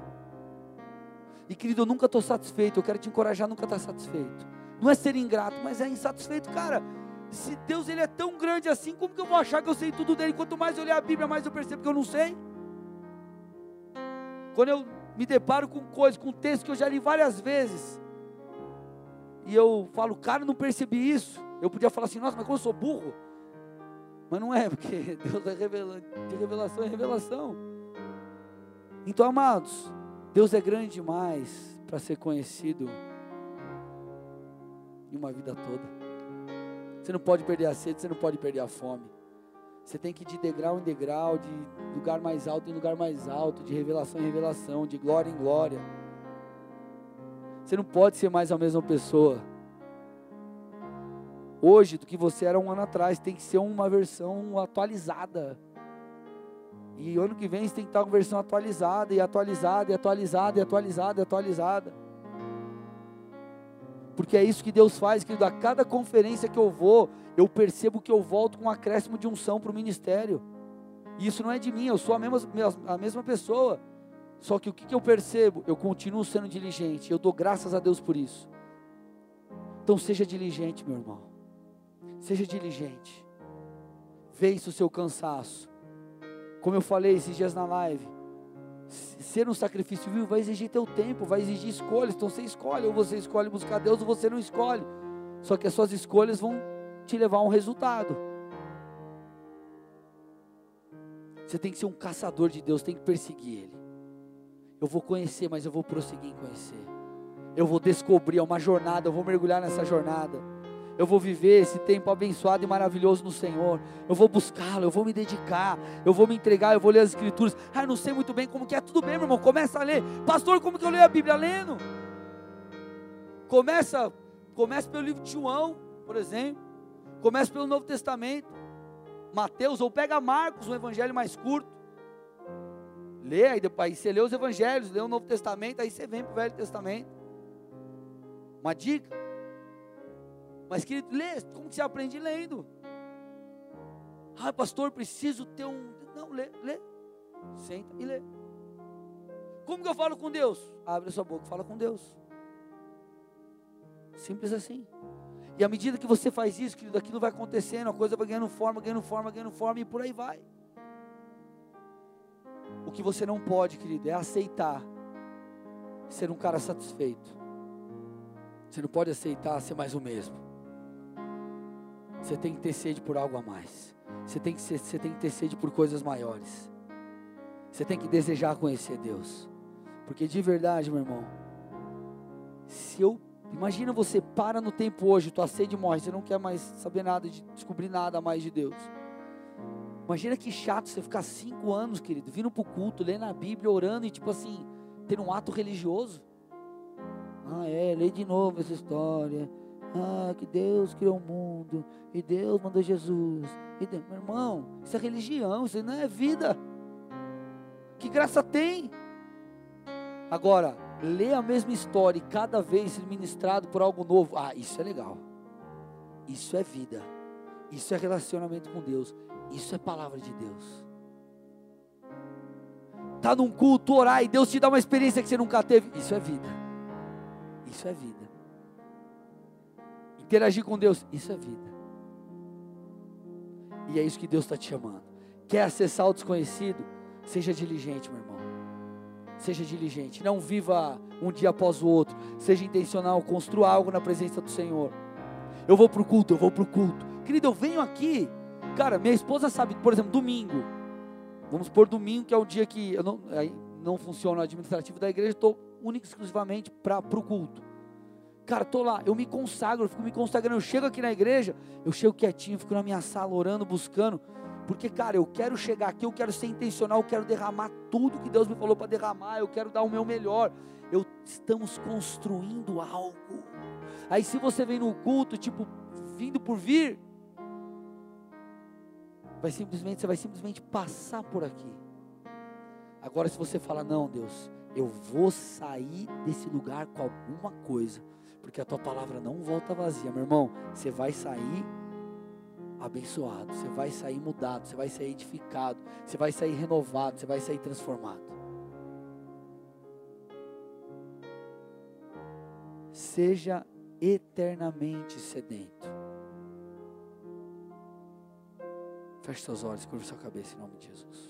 E querido, eu nunca estou satisfeito. Eu quero te encorajar a nunca estar tá satisfeito. Não é ser ingrato, mas é insatisfeito, cara. Se Deus ele é tão grande assim, como que eu vou achar que eu sei tudo dele? Quanto mais eu ler a Bíblia, mais eu percebo que eu não sei. Quando eu me deparo com coisas, com textos que eu já li várias vezes, e eu falo, cara, não percebi isso. Eu podia falar assim, nossa, mas como eu sou burro? Mas não é, porque Deus é de revelação em revelação. Então, amados, Deus é grande demais para ser conhecido em uma vida toda. Você não pode perder a sede, você não pode perder a fome. Você tem que ir de degrau em degrau, de lugar mais alto em lugar mais alto, de revelação em revelação, de glória em glória. Você não pode ser mais a mesma pessoa. Hoje, do que você era um ano atrás, tem que ser uma versão atualizada. E ano que vem você tem que estar com versão atualizada, e atualizada, e atualizada, e atualizada, e atualizada. Porque é isso que Deus faz, querido. A cada conferência que eu vou, eu percebo que eu volto com um acréscimo de unção para o ministério. E isso não é de mim, eu sou a mesma, a mesma pessoa. Só que o que, que eu percebo? Eu continuo sendo diligente. Eu dou graças a Deus por isso. Então seja diligente, meu irmão. Seja diligente. Vence o seu cansaço. Como eu falei esses dias na live ser um sacrifício vivo vai exigir teu tempo, vai exigir escolhas. Então você escolhe, ou você escolhe buscar Deus, ou você não escolhe. Só que as suas escolhas vão te levar a um resultado. Você tem que ser um caçador de Deus, tem que perseguir Ele. Eu vou conhecer, mas eu vou prosseguir em conhecer. Eu vou descobrir, é uma jornada, eu vou mergulhar nessa jornada eu vou viver esse tempo abençoado e maravilhoso no Senhor. Eu vou buscá-lo, eu vou me dedicar, eu vou me entregar, eu vou ler as escrituras. Ah, não sei muito bem como que é, tudo bem, meu irmão, começa a ler. Pastor, como que eu leio a Bíblia? Lendo. Começa, começa pelo livro de João, por exemplo. Começa pelo Novo Testamento. Mateus, ou pega Marcos, um evangelho mais curto. Lê, aí depois você lê os evangelhos, lê o Novo Testamento, aí você vem para o Velho Testamento. Uma dica. Mas, querido, lê, como você aprende lendo? Ah, pastor, preciso ter um. Não, lê, lê. Senta e lê. Como que eu falo com Deus? Abre a sua boca, fala com Deus. Simples assim. E à medida que você faz isso, querido, aquilo vai acontecendo, a coisa vai ganhando forma, ganhando forma, ganhando forma e por aí vai. O que você não pode, querido, é aceitar ser um cara satisfeito. Você não pode aceitar ser mais o mesmo. Você tem que ter sede por algo a mais. Você tem que, ser, você tem que ter sede por coisas maiores. Você tem que desejar conhecer Deus. Porque de verdade, meu irmão, se eu imagina você para no tempo hoje, tua sede morre, você não quer mais saber nada de descobrir nada mais de Deus. Imagina que chato você ficar cinco anos, querido, vindo para o culto, lendo a Bíblia, orando e tipo assim, ter um ato religioso. Ah, é, lê de novo essa história. Ah, que Deus criou o mundo. E Deus mandou Jesus. E Deus, meu irmão, isso é religião, isso não é vida. Que graça tem? Agora, lê a mesma história e cada vez ser ministrado por algo novo. Ah, isso é legal. Isso é vida. Isso é relacionamento com Deus. Isso é palavra de Deus. Tá num culto, orar e Deus te dá uma experiência que você nunca teve. Isso é vida. Isso é vida interagir com Deus, isso é vida. E é isso que Deus está te chamando. Quer acessar o desconhecido? Seja diligente, meu irmão. Seja diligente. Não viva um dia após o outro. Seja intencional. Construa algo na presença do Senhor. Eu vou para o culto, eu vou para o culto. Querido, eu venho aqui. Cara, minha esposa sabe, por exemplo, domingo. Vamos por domingo, que é o dia que eu não, não funciona o administrativo da igreja. Estou única e exclusivamente para o culto. Cara, tô lá, eu me consagro, eu fico me consagrando. Eu chego aqui na igreja, eu chego quietinho, fico na minha sala orando, buscando. Porque, cara, eu quero chegar aqui, eu quero ser intencional, eu quero derramar tudo que Deus me falou para derramar, eu quero dar o meu melhor. Eu, estamos construindo algo. Aí, se você vem no culto, tipo, vindo por vir, vai simplesmente, você vai simplesmente passar por aqui. Agora, se você fala, não, Deus, eu vou sair desse lugar com alguma coisa, porque a tua palavra não volta vazia, meu irmão, você vai sair abençoado, você vai sair mudado, você vai sair edificado, você vai sair renovado, você vai sair transformado. Seja eternamente sedento. Feche seus olhos, curva sua cabeça em nome de Jesus.